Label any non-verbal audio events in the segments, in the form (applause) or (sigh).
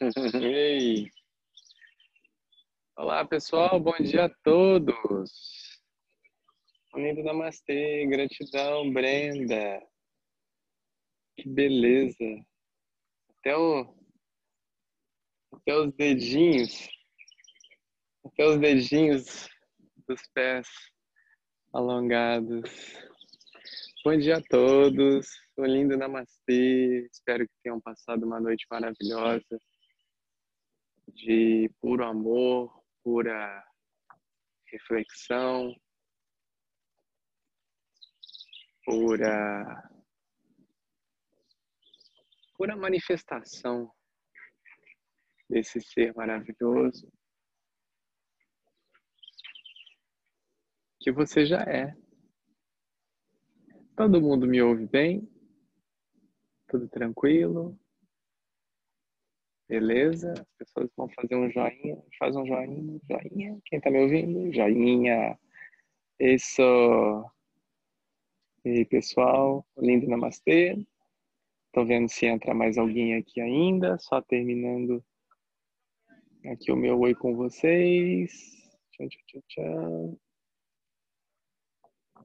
(laughs) Ei! Olá, pessoal, bom dia a todos! Unido Namastê, gratidão, Brenda! Que beleza! Até, o, até os dedinhos, até os dedinhos dos pés alongados. Bom dia a todos, um lindo namastê. Espero que tenham passado uma noite maravilhosa de puro amor, pura reflexão, pura pura manifestação desse ser maravilhoso que você já é. Todo mundo me ouve bem? Tudo tranquilo? Beleza? As pessoas vão fazer um joinha. Faz um joinha, joinha. Quem tá me ouvindo? Joinha. Isso. E aí, pessoal? Lindo namastê. Tô vendo se entra mais alguém aqui ainda. Só terminando aqui o meu oi com vocês. Tchau, tchau, tchau, tchau.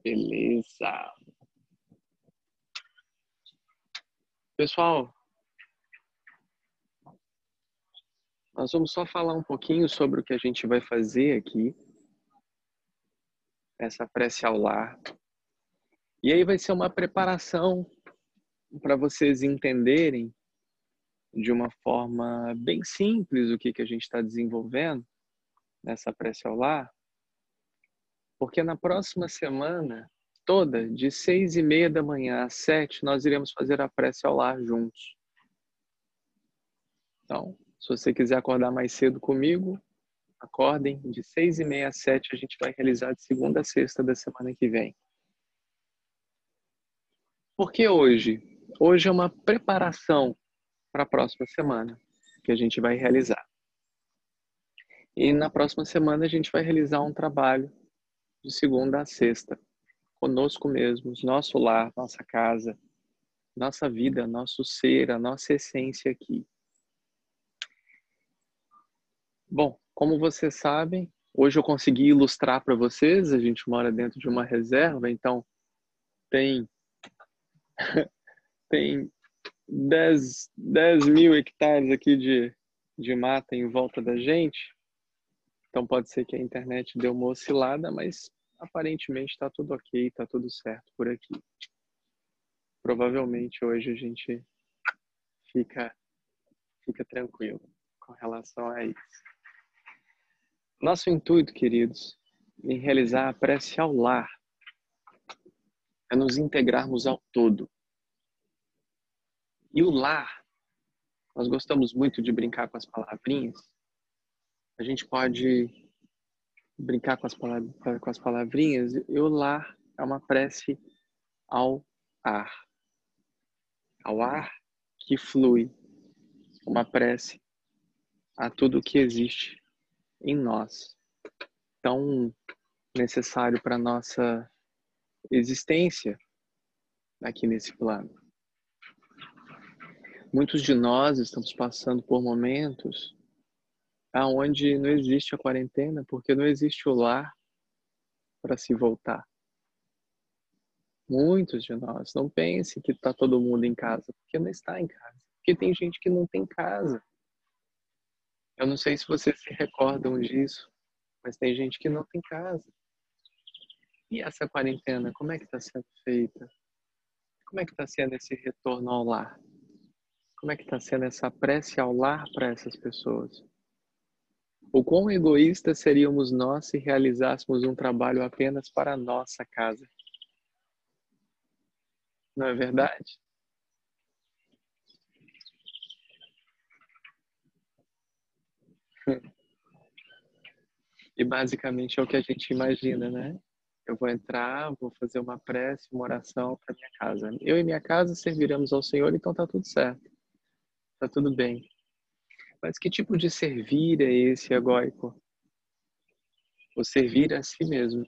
Beleza. Pessoal, nós vamos só falar um pouquinho sobre o que a gente vai fazer aqui, essa prece ao lar. E aí vai ser uma preparação para vocês entenderem de uma forma bem simples o que, que a gente está desenvolvendo nessa prece ao lar, porque na próxima semana toda, de seis e meia da manhã às sete, nós iremos fazer a prece ao lar juntos. Então, se você quiser acordar mais cedo comigo, acordem. De seis e meia às sete a gente vai realizar de segunda a sexta da semana que vem. Por que hoje? Hoje é uma preparação para a próxima semana que a gente vai realizar. E na próxima semana a gente vai realizar um trabalho de segunda a sexta conosco mesmos, nosso lar, nossa casa, nossa vida, nosso ser, a nossa essência aqui. Bom, como vocês sabem, hoje eu consegui ilustrar para vocês, a gente mora dentro de uma reserva, então tem (laughs) tem 10, 10 mil hectares aqui de, de mata em volta da gente. Então pode ser que a internet deu uma oscilada, mas aparentemente está tudo ok, está tudo certo por aqui. Provavelmente hoje a gente fica, fica tranquilo com relação a isso. Nosso intuito, queridos, em realizar a prece ao lar é nos integrarmos ao todo. E o lar, nós gostamos muito de brincar com as palavrinhas. A gente pode brincar com as, com as palavrinhas, eu lar é uma prece ao ar. Ao ar que flui. Uma prece a tudo que existe em nós. Tão necessário para nossa existência aqui nesse plano. Muitos de nós estamos passando por momentos aonde não existe a quarentena, porque não existe o lar para se voltar. Muitos de nós não pensem que está todo mundo em casa, porque não está em casa. Porque tem gente que não tem casa. Eu não sei se vocês se recordam disso, mas tem gente que não tem casa. E essa quarentena, como é que está sendo feita? Como é que está sendo esse retorno ao lar? Como é que está sendo essa prece ao lar para essas pessoas? O quão egoístas seríamos nós se realizássemos um trabalho apenas para a nossa casa? Não é verdade? E basicamente é o que a gente imagina, né? Eu vou entrar, vou fazer uma prece, uma oração para minha casa. Eu e minha casa serviremos ao Senhor, então tá tudo certo. Tá tudo bem. Mas que tipo de servir é esse egóico? O servir a si mesmo.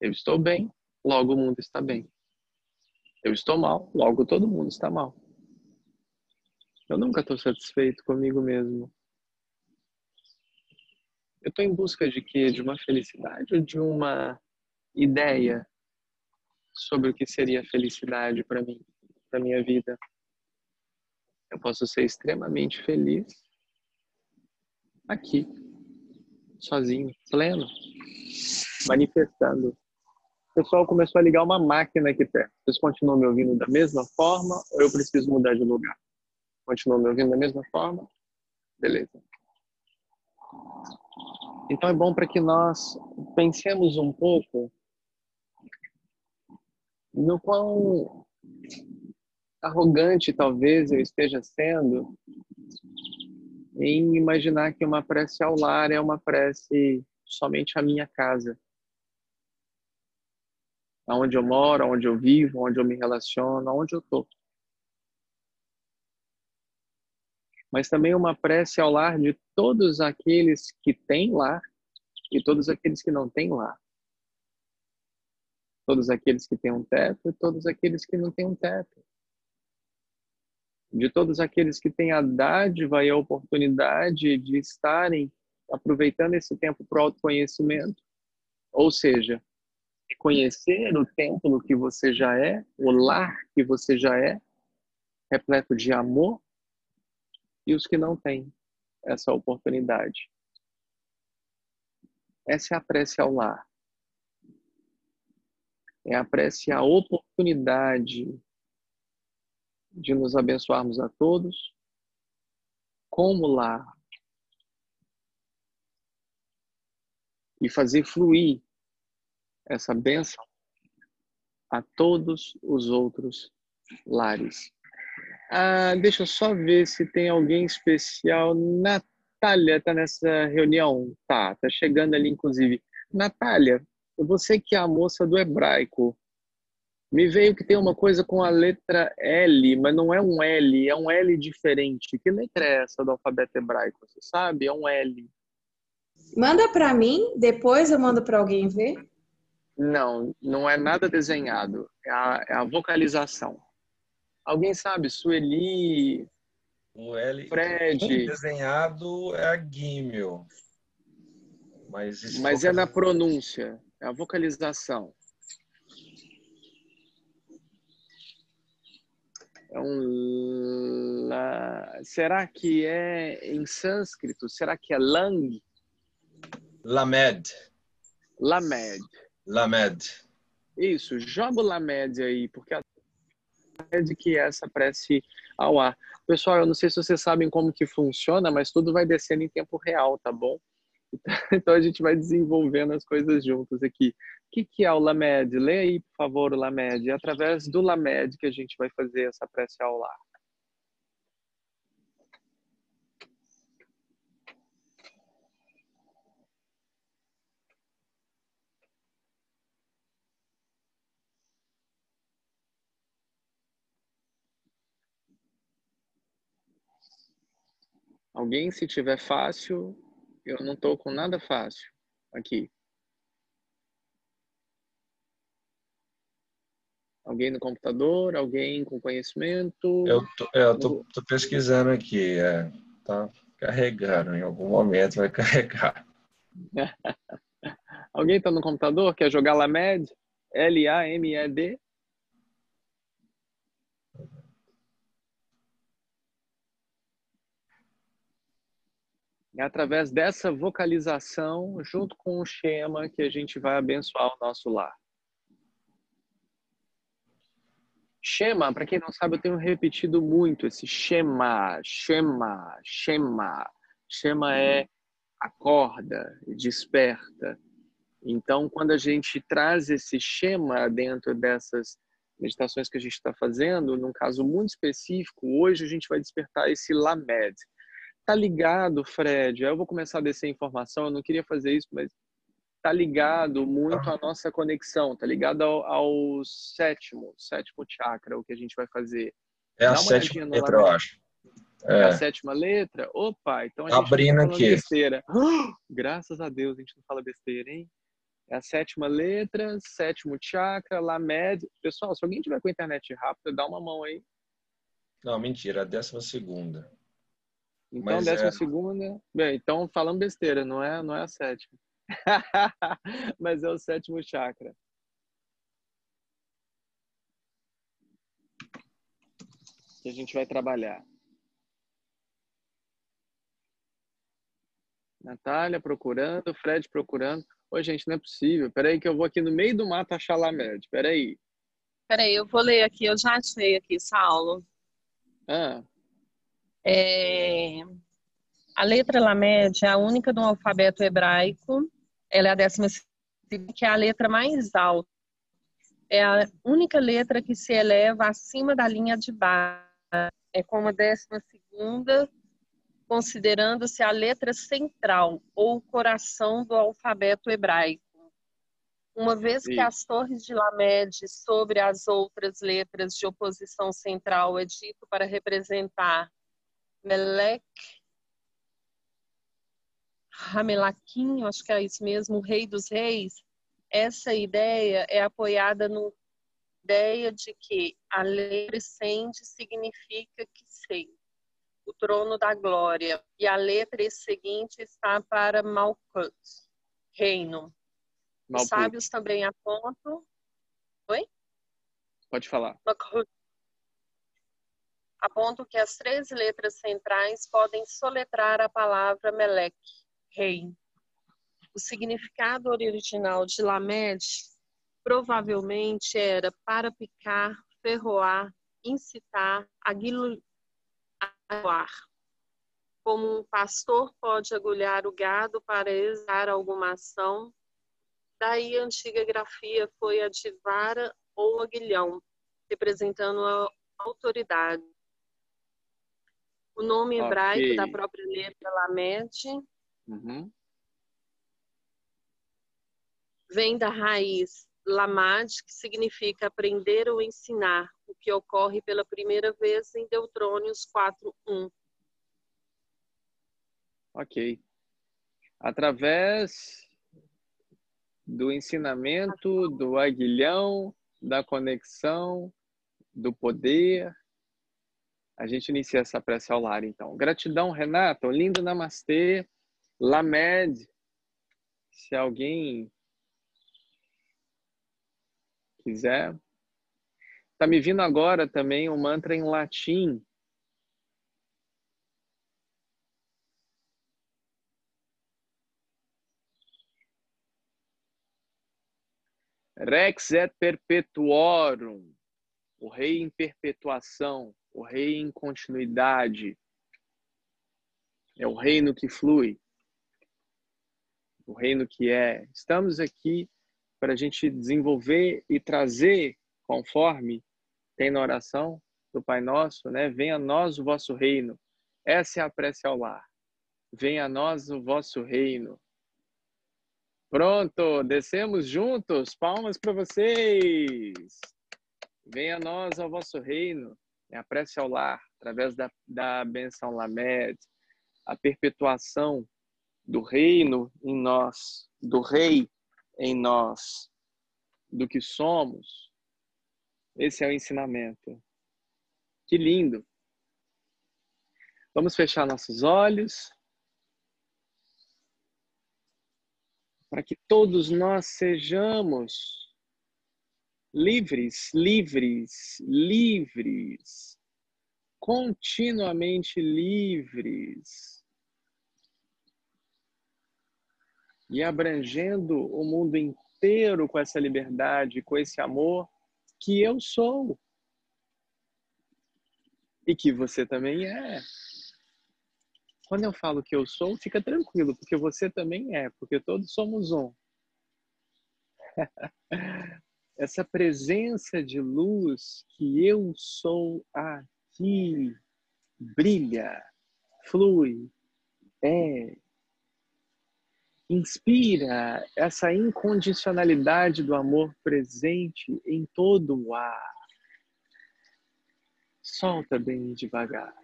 Eu estou bem, logo o mundo está bem. Eu estou mal, logo todo mundo está mal. Eu nunca estou satisfeito comigo mesmo. Eu estou em busca de quê? De uma felicidade ou de uma ideia sobre o que seria felicidade para mim, para minha vida? Eu posso ser extremamente feliz aqui, sozinho, pleno, manifestando. O pessoal começou a ligar uma máquina aqui perto. Vocês continuam me ouvindo da mesma forma ou eu preciso mudar de lugar? Continuam me ouvindo da mesma forma? Beleza. Então é bom para que nós pensemos um pouco no quão arrogante talvez eu esteja sendo em imaginar que uma prece ao lar é uma prece somente a minha casa. Onde eu moro, onde eu vivo, onde eu me relaciono, onde eu estou. Mas também uma prece ao lar de todos aqueles que têm lar e todos aqueles que não têm lar. Todos aqueles que têm um teto e todos aqueles que não têm um teto de todos aqueles que têm a dádiva e a oportunidade de estarem aproveitando esse tempo para o autoconhecimento, ou seja, conhecer o templo que você já é, o lar que você já é, repleto de amor, e os que não têm essa oportunidade. Essa é a prece ao lar. É a prece à oportunidade de nos abençoarmos a todos, como lá e fazer fluir essa bênção a todos os outros lares. Ah, deixa eu só ver se tem alguém especial. Natália está nessa reunião? Tá, tá chegando ali, inclusive. Natália, você que é a moça do hebraico, me veio que tem uma coisa com a letra L, mas não é um L, é um L diferente. Que letra é essa do alfabeto hebraico? Você sabe? É um L. Manda para mim, depois eu mando para alguém ver. Não, não é nada desenhado. É a, é a vocalização. Alguém sabe? Sueli. O L Fred. desenhado é a Gimel. Mas, mas é na pronúncia. É a vocalização. É um la... Será que é em sânscrito? Será que é lang? Lamed. Lamed. Lamed. Isso, joga o Lamed aí, porque a de que essa prece ao ar. Pessoal, eu não sei se vocês sabem como que funciona, mas tudo vai descendo em tempo real, tá bom? (laughs) Então a gente vai desenvolvendo as coisas juntos aqui. O que, que é o Lamed? Lê aí, por favor, o Lamed. É através do Lamed que a gente vai fazer essa prece ao lar. Alguém, se tiver fácil, eu não estou com nada fácil aqui. Alguém no computador? Alguém com conhecimento? Eu tô, eu tô, tô pesquisando aqui. É, tá carregando. Em algum momento vai (laughs) carregar. (laughs) Alguém está no computador? Quer jogar Lamed? L-A-M-E-D? É através dessa vocalização, junto com o Shema, que a gente vai abençoar o nosso lar. Shema, para quem não sabe, eu tenho repetido muito esse Shema, Shema, Shema. Shema é acorda, desperta. Então, quando a gente traz esse Shema dentro dessas meditações que a gente está fazendo, num caso muito específico, hoje a gente vai despertar esse Lamed, tá ligado, Fred? Aí eu vou começar a descer informação. Eu não queria fazer isso, mas tá ligado muito à nossa conexão, tá ligado ao, ao sétimo, sétimo chakra, o que a gente vai fazer. É a sétima letra, eu acho. É. é. a sétima letra? Opa, então a gente Abrindo não tá aqui. besteira. (gasps) graças a Deus a gente não fala besteira, hein? É a sétima letra, sétimo chakra, Lamed. Pessoal, se alguém tiver com a internet rápida, dá uma mão aí. Não, mentira, a décima segunda. Então, Mas décima é- segunda. Bem, então falando besteira, não é, não é a sétima. (laughs) Mas é o sétimo chakra. Que a gente vai trabalhar. Natália procurando, Fred procurando. Ô, gente, não é possível. Peraí que eu vou aqui no meio do mato achar Lamed. Peraí. Peraí, eu vou ler aqui, eu já achei aqui, Saulo. Ah, É, A letra Lamed é a única do alfabeto hebraico. Ela é a décima que é a letra mais alta. É a única letra que se eleva acima da linha de baixo. É como a décima segunda, considerando-se a letra central ou coração do alfabeto hebraico. Uma vez que Sim. as torres de Lamed sobre as outras letras de oposição central é dito para representar Melek, Ramelaquim, acho que é isso mesmo, o rei dos reis, essa ideia é apoiada na ideia de que a letra Sende significa que sei, o trono da glória, e a letra seguinte está para Malkut, reino. Os Malput. sábios também apontam Pode falar. Malkut, apontam que as três letras centrais podem soletrar a palavra Melek, rei. O significado original de Lamed provavelmente era para picar, ferroar, incitar, aguilar. Como um pastor pode agulhar o gado para executar alguma ação, daí a antiga grafia foi a de vara ou aguilhão, representando a autoridade. O nome Ok. hebraico da própria letra Lamed Uhum. vem da raiz lamad, que significa aprender ou ensinar, o que ocorre pela primeira vez em Deutrônios 4:1. Ok. Através do ensinamento, do aguilhão, da conexão, do poder, a gente inicia essa prece ao lar, então. Gratidão, Renata. Lindo namastê. Lamed. Se alguém quiser. Tá me vindo agora também um mantra em latim. Rex et perpetuorum, o rei em perpetuação, o rei em continuidade. É o reino que flui, o reino que é. Estamos aqui para a gente desenvolver e trazer, conforme tem na oração do Pai Nosso, né? Venha a nós o vosso reino. Essa é a prece ao lar. Venha a nós o vosso reino. Pronto, descemos juntos. Palmas para vocês. Venha a nós ao vosso reino. É a prece ao lar, através da, da benção Lamed, a perpetuação do reino em nós, do rei em nós, do que somos. Esse é o ensinamento. Que lindo. Vamos fechar nossos olhos. para que todos nós sejamos livres, livres, livres, continuamente livres e abrangendo o mundo inteiro com essa liberdade, com esse amor que eu sou e que você também é. Quando eu falo que eu sou, fica tranquilo, porque você também é, porque todos somos um. (laughs) Essa presença de luz que eu sou aqui brilha, flui, é. Inspira essa incondicionalidade do amor presente em todo o ar. Solta bem devagar.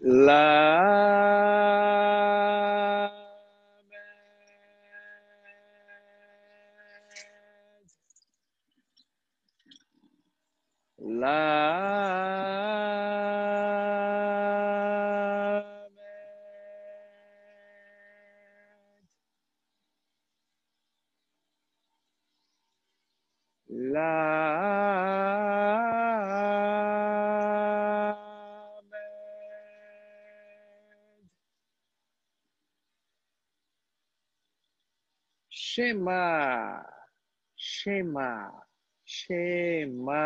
La Shema, Shema, Shema.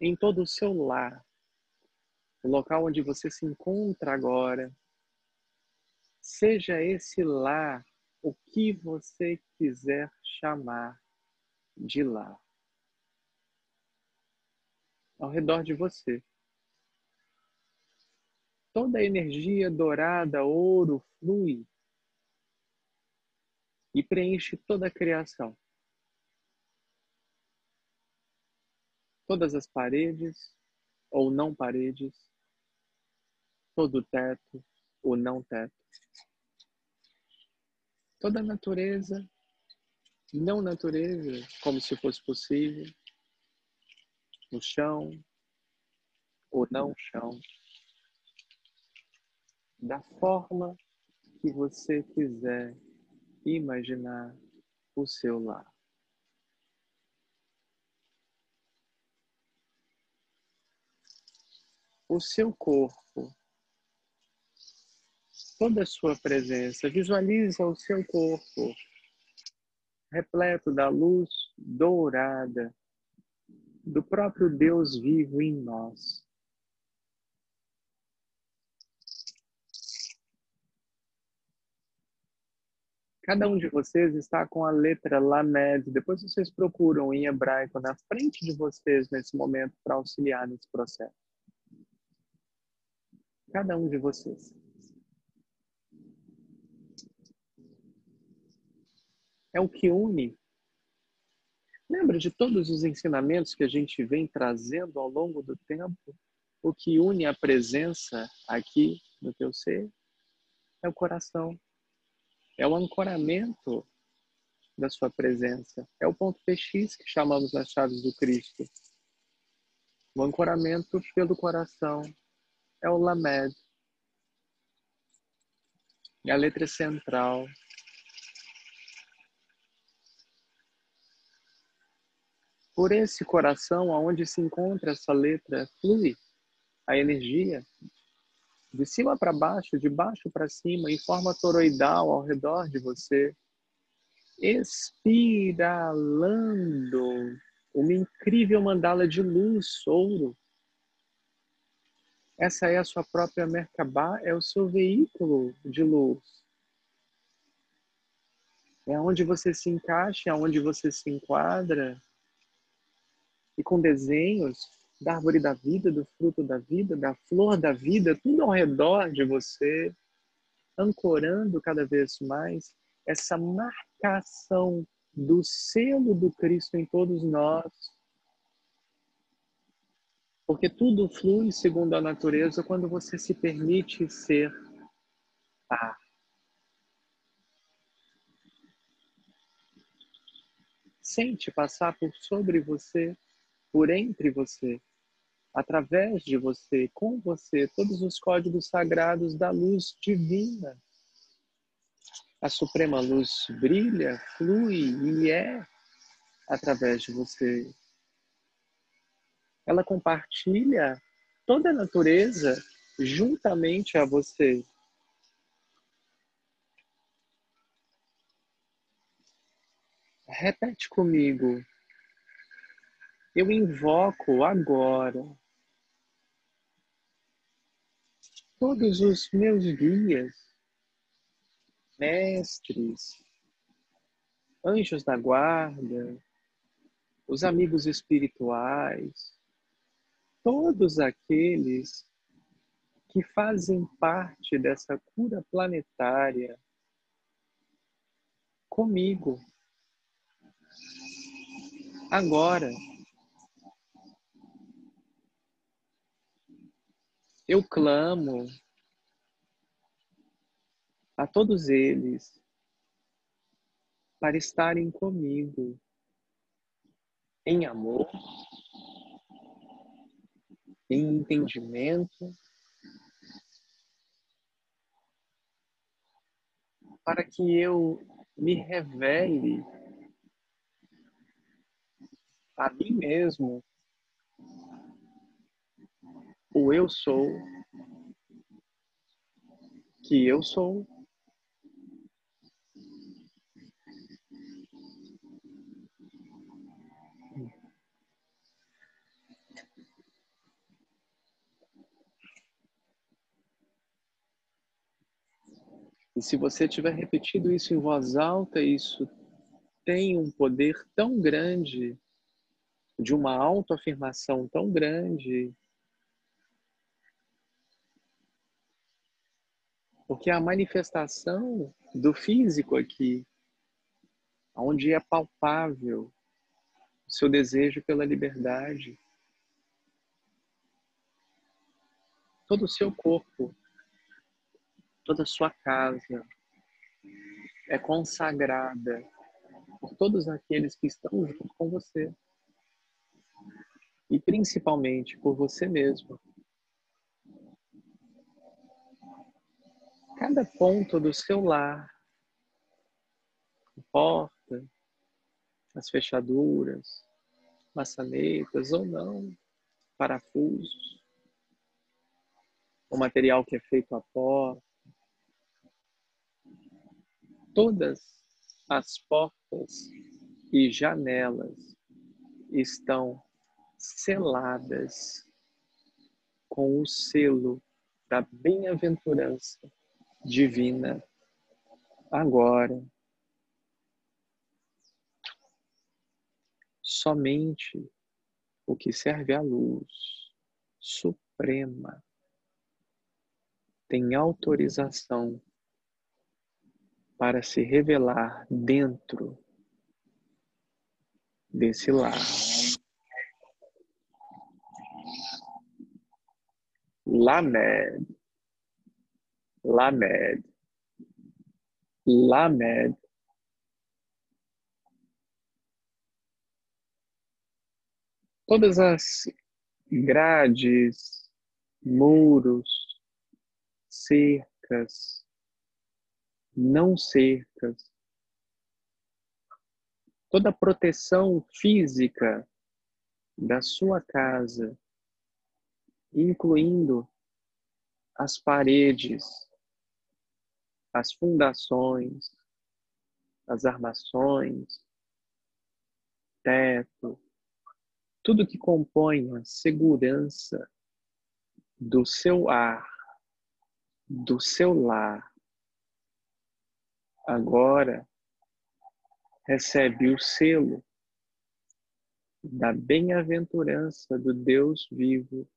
Em todo o seu lar, o local onde você se encontra agora, seja esse lar o que você quiser chamar de lar. Ao redor de você toda a energia dourada, ouro, flui e preenche toda a criação. Todas as paredes ou não paredes, todo o teto ou não teto. Toda a natureza, não natureza, como se fosse possível, no chão ou não chão da forma que você quiser imaginar o seu lar. O seu corpo, toda a sua presença, visualiza o seu corpo repleto da luz dourada do próprio Deus vivo em nós. Cada um de vocês está com a letra Lamed. Depois vocês procuram em hebraico na frente de vocês nesse momento para auxiliar nesse processo. Cada um de vocês. É o que une. Lembra de todos os ensinamentos que a gente vem trazendo ao longo do tempo? O que une a presença aqui no teu ser é o coração é o ancoramento da sua presença. É o ponto PX que chamamos nas chaves do Cristo. O ancoramento pelo coração é o Lamed. É a letra central. Por esse coração, aonde se encontra essa letra, flui a energia de cima para baixo, de baixo para cima, em forma toroidal ao redor de você, espiralando uma incrível mandala de luz, ouro. Essa é a sua própria Merkabah, é o seu veículo de luz. É onde você se encaixa, é onde você se enquadra. E com desenhos da árvore da vida, do fruto da vida, da flor da vida, tudo ao redor de você, ancorando cada vez mais essa marcação do selo do Cristo em todos nós. Porque tudo flui segundo a natureza quando você se permite ser. Sente passar por sobre você, por entre você, através de você, com você, todos os códigos sagrados da luz divina. A suprema luz brilha, flui e é através de você. Ela compartilha toda a natureza juntamente a você. Repete comigo. Eu invoco agora todos os meus guias, mestres, anjos da guarda, os amigos espirituais, todos aqueles que fazem parte dessa cura planetária comigo. Agora, Eu clamo a todos eles para estarem comigo em amor, entendimento, para que eu me revele a mim mesmo o eu sou que eu sou. E se você tiver repetido isso em voz alta, isso tem um poder tão grande, de uma autoafirmação tão grande, porque a manifestação do físico aqui, onde é palpável o seu desejo pela liberdade, todo o seu corpo, toda a sua casa é consagrada por todos aqueles que estão junto com você. E principalmente por você mesmo. Cada ponto do seu lar, a porta, as fechaduras, maçanetas ou não, parafusos, o material que é feito a porta, todas as portas e janelas estão seladas com o selo da bem-aventurança divina agora. Somente o que serve à luz suprema tem autorização para se revelar dentro desse lar. Lamed, Lamed, Lamed. Todas as grades, muros, cercas, não cercas. Toda a proteção física da sua casa, incluindo as paredes, as fundações, as armações, teto, tudo que compõe a segurança do seu ar, do seu lar, agora recebe o selo da bem-aventurança do Deus vivo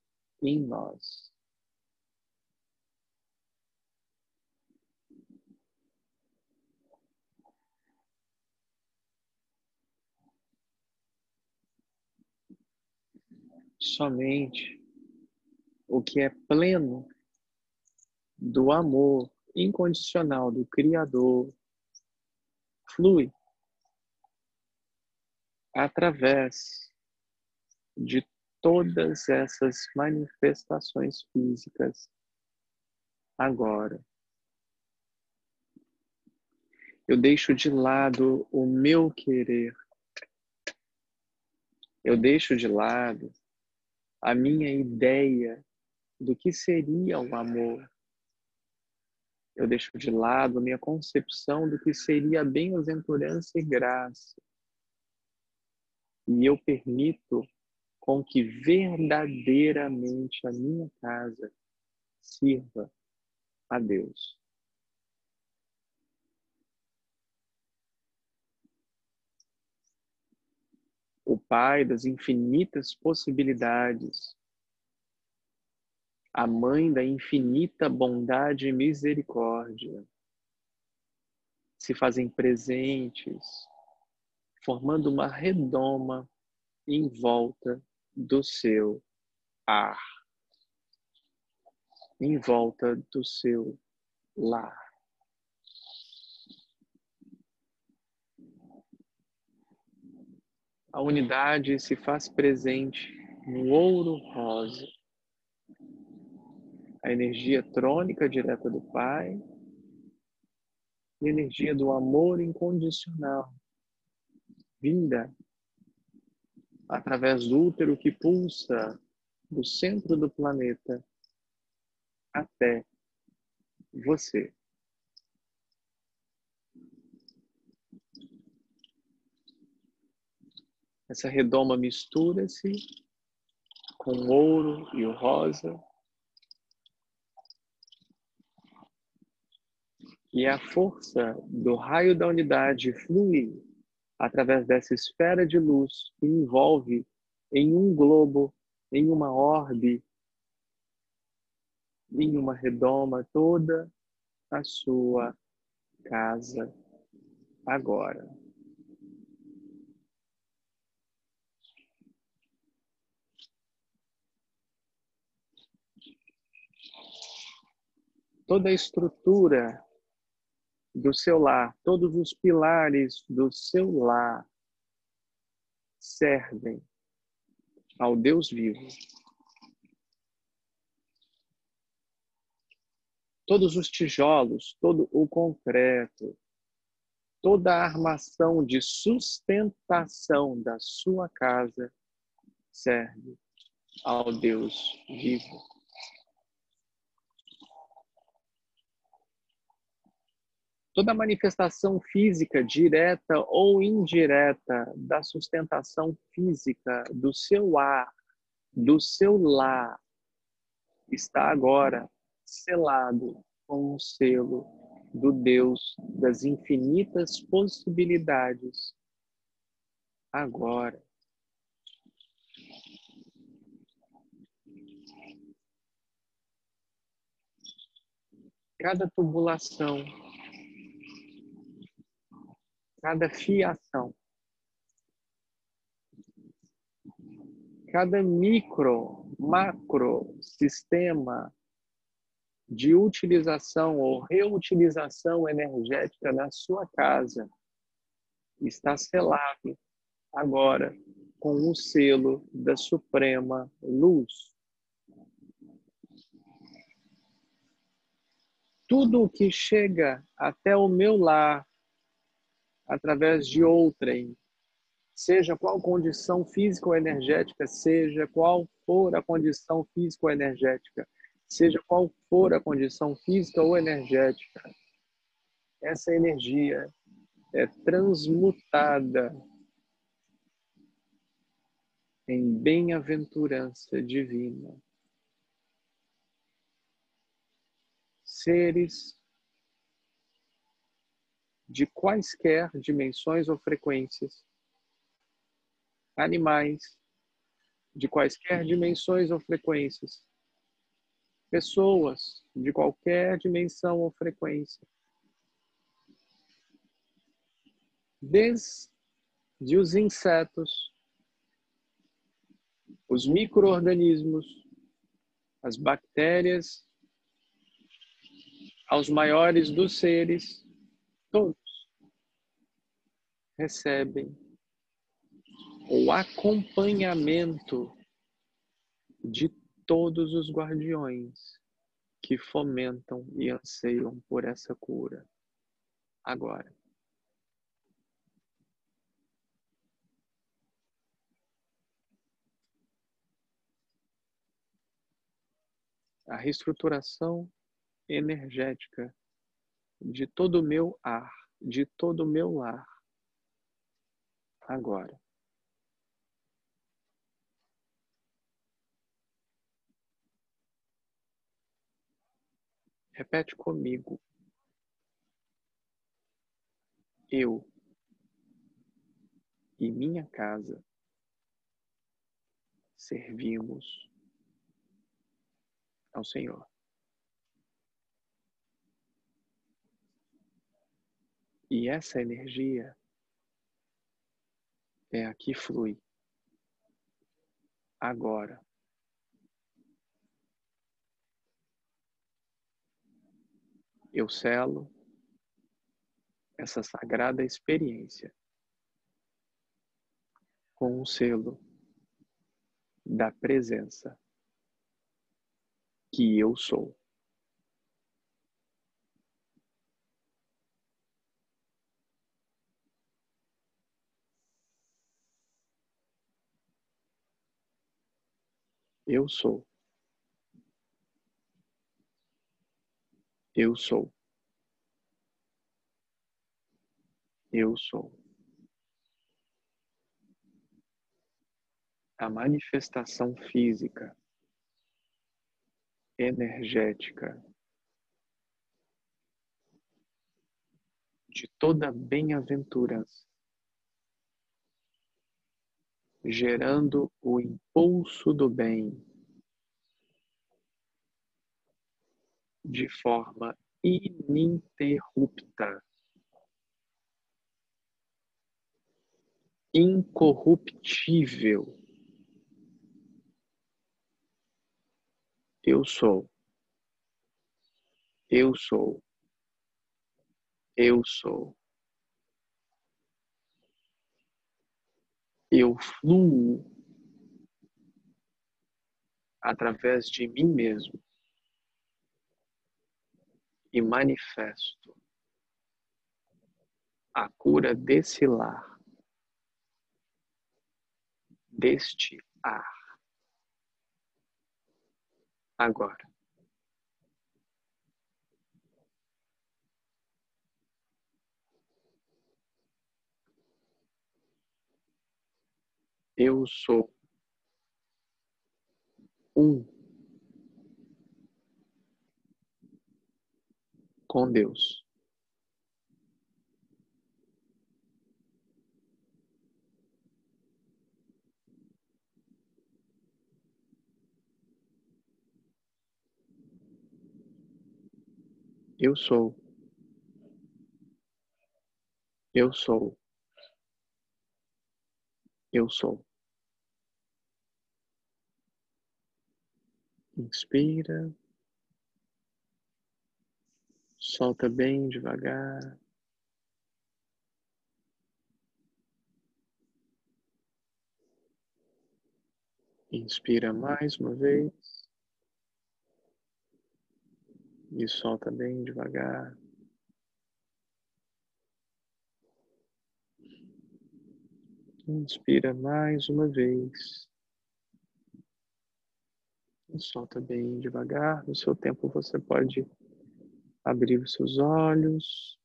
em nós. Somente o que é pleno do amor incondicional do Criador flui através de todas essas manifestações físicas agora. Eu deixo de lado o meu querer. Eu deixo de lado a minha ideia do que seria o amor eu deixo de lado a minha concepção do que seria bem-aventurança e graça. E eu permito com que verdadeiramente a minha casa sirva a Deus. O Pai das infinitas possibilidades a mãe da infinita bondade e misericórdia, se fazem presentes, formando uma redoma em volta do seu ar, em volta do seu lar. A unidade se faz presente no ouro rosa a energia trônica direta do Pai e a energia do amor incondicional, vinda através do útero que pulsa do centro do planeta até você. Essa redoma mistura-se com o ouro e o rosa. E a força do raio da unidade flui através dessa esfera de luz que envolve em um globo, em uma orbe, em uma redoma toda a sua casa agora. Toda a estrutura do seu lar, todos os pilares do seu lar servem ao Deus vivo. Todos os tijolos, todo o concreto, toda a armação de sustentação da sua casa serve ao Deus vivo. Toda manifestação física, direta ou indireta, da sustentação física do seu ar, do seu lar, está agora selado com o selo do Deus das infinitas possibilidades. Agora. Cada tubulação cada fiação, cada micro, macro sistema de utilização ou reutilização energética na sua casa está selado agora com o selo da suprema luz. Tudo o que chega até o meu lar através de outrem, seja qual condição física ou energética, seja qual for a condição física ou energética, seja qual for a condição física ou energética, essa energia é transmutada em bem-aventurança divina. Seres de quaisquer dimensões ou frequências, animais de quaisquer dimensões ou frequências, pessoas de qualquer dimensão ou frequência, desde os insetos, os microorganismos, as bactérias, aos maiores dos seres, todos recebem o acompanhamento de todos os guardiões que fomentam e anseiam por essa cura. Agora. A reestruturação energética de todo o meu ar, de todo o meu lar. Agora. Repete comigo. Eu e minha casa servimos ao Senhor. E essa energia é a que flui agora. Eu selo essa sagrada experiência com o selo da presença que eu sou. Eu sou. Eu sou. Eu sou. A manifestação física, energética, de toda bem-aventurança, gerando o impulso do bem de forma ininterrupta, incorruptível. Eu sou. Eu sou. Eu sou. Eu fluo através de mim mesmo e manifesto a cura desse lar, deste ar. Agora. Eu sou um com Deus. Eu sou. Eu sou. Eu sou. Inspira. Solta bem devagar. Inspira mais uma vez. E solta bem devagar. Inspira mais uma vez. E solta bem devagar. No seu tempo você pode abrir os seus olhos.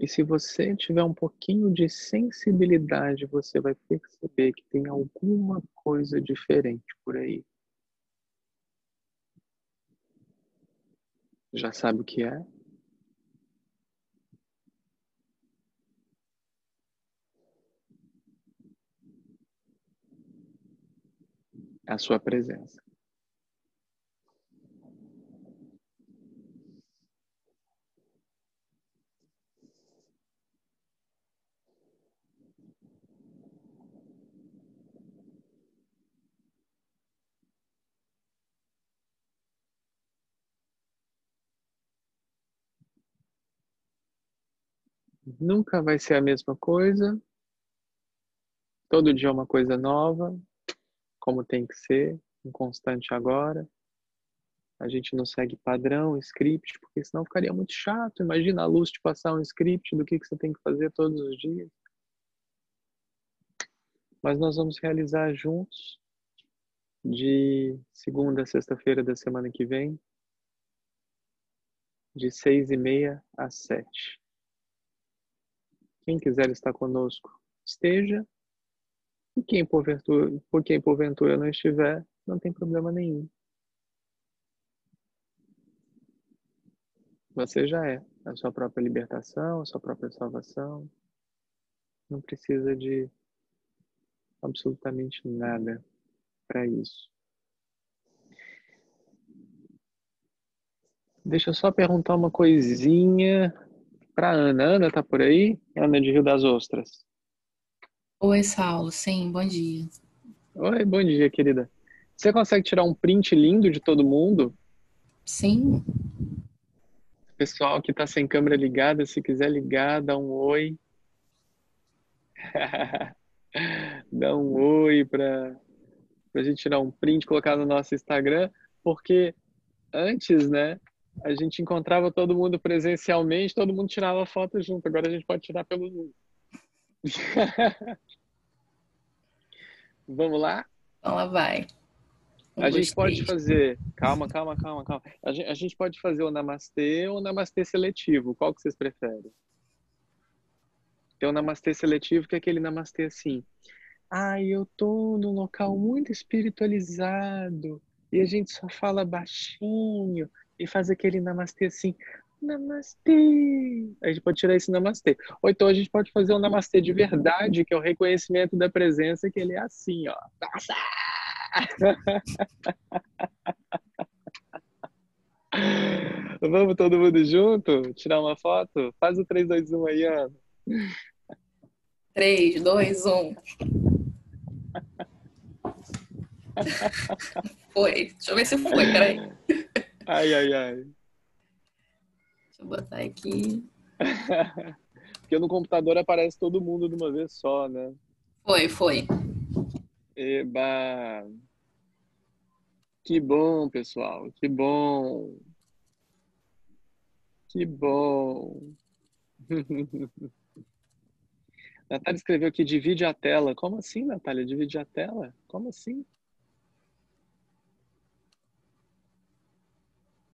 E se você tiver um pouquinho de sensibilidade, você vai perceber que tem alguma coisa diferente por aí. Já sabe o que é? A sua presença. Nunca vai ser a mesma coisa. Todo dia é uma coisa nova como tem que ser, um constante agora. A gente não segue padrão, script, porque senão ficaria muito chato. Imagina a luz te passar um script do que, que você tem que fazer todos os dias. Mas nós vamos realizar juntos, de segunda a sexta-feira da semana que vem, de seis e meia às sete. Quem quiser estar conosco, esteja. E quem porventura, por quem porventura não estiver, não tem problema nenhum. Você já é a sua própria libertação, a sua própria salvação. Não precisa de absolutamente nada para isso. Deixa eu só perguntar uma coisinha para Ana. Ana tá por aí? Ana de Rio das Ostras. Oi, Saulo. Sim, bom dia. Oi, bom dia, querida. Você consegue tirar um print lindo de todo mundo? Sim. Pessoal que está sem câmera ligada, se quiser ligar, dá um oi. (laughs) dá um oi para a gente tirar um print, colocar no nosso Instagram, porque antes, né, a gente encontrava todo mundo presencialmente, todo mundo tirava foto junto. Agora a gente pode tirar pelo Zoom. (laughs) Vamos lá? Então lá vai. A gente pode fazer. Calma, calma, calma, calma. A gente, a gente pode fazer o namastê ou o namastê seletivo. Qual que vocês preferem? Tem o namastê seletivo, que é aquele namastê assim. Ai, eu tô num local muito espiritualizado e a gente só fala baixinho e faz aquele namastê assim. Namastê. A gente pode tirar esse namastê. Ou então a gente pode fazer um namastê de verdade, que é o reconhecimento da presença, que ele é assim, ó. Nossa! (laughs) Vamos todo mundo junto? Tirar uma foto? Faz o 3, 2, 1 aí, Ana. 3, 2, 1. Foi. Deixa eu ver se foi, peraí. Ai, ai, ai. Deixa eu botar aqui. (laughs) Porque no computador aparece todo mundo de uma vez só, né? Foi, foi. Eba! Que bom, pessoal. Que bom. Que bom. (laughs) Natália escreveu aqui, divide a tela. Como assim, Natália? Divide a tela? Como assim?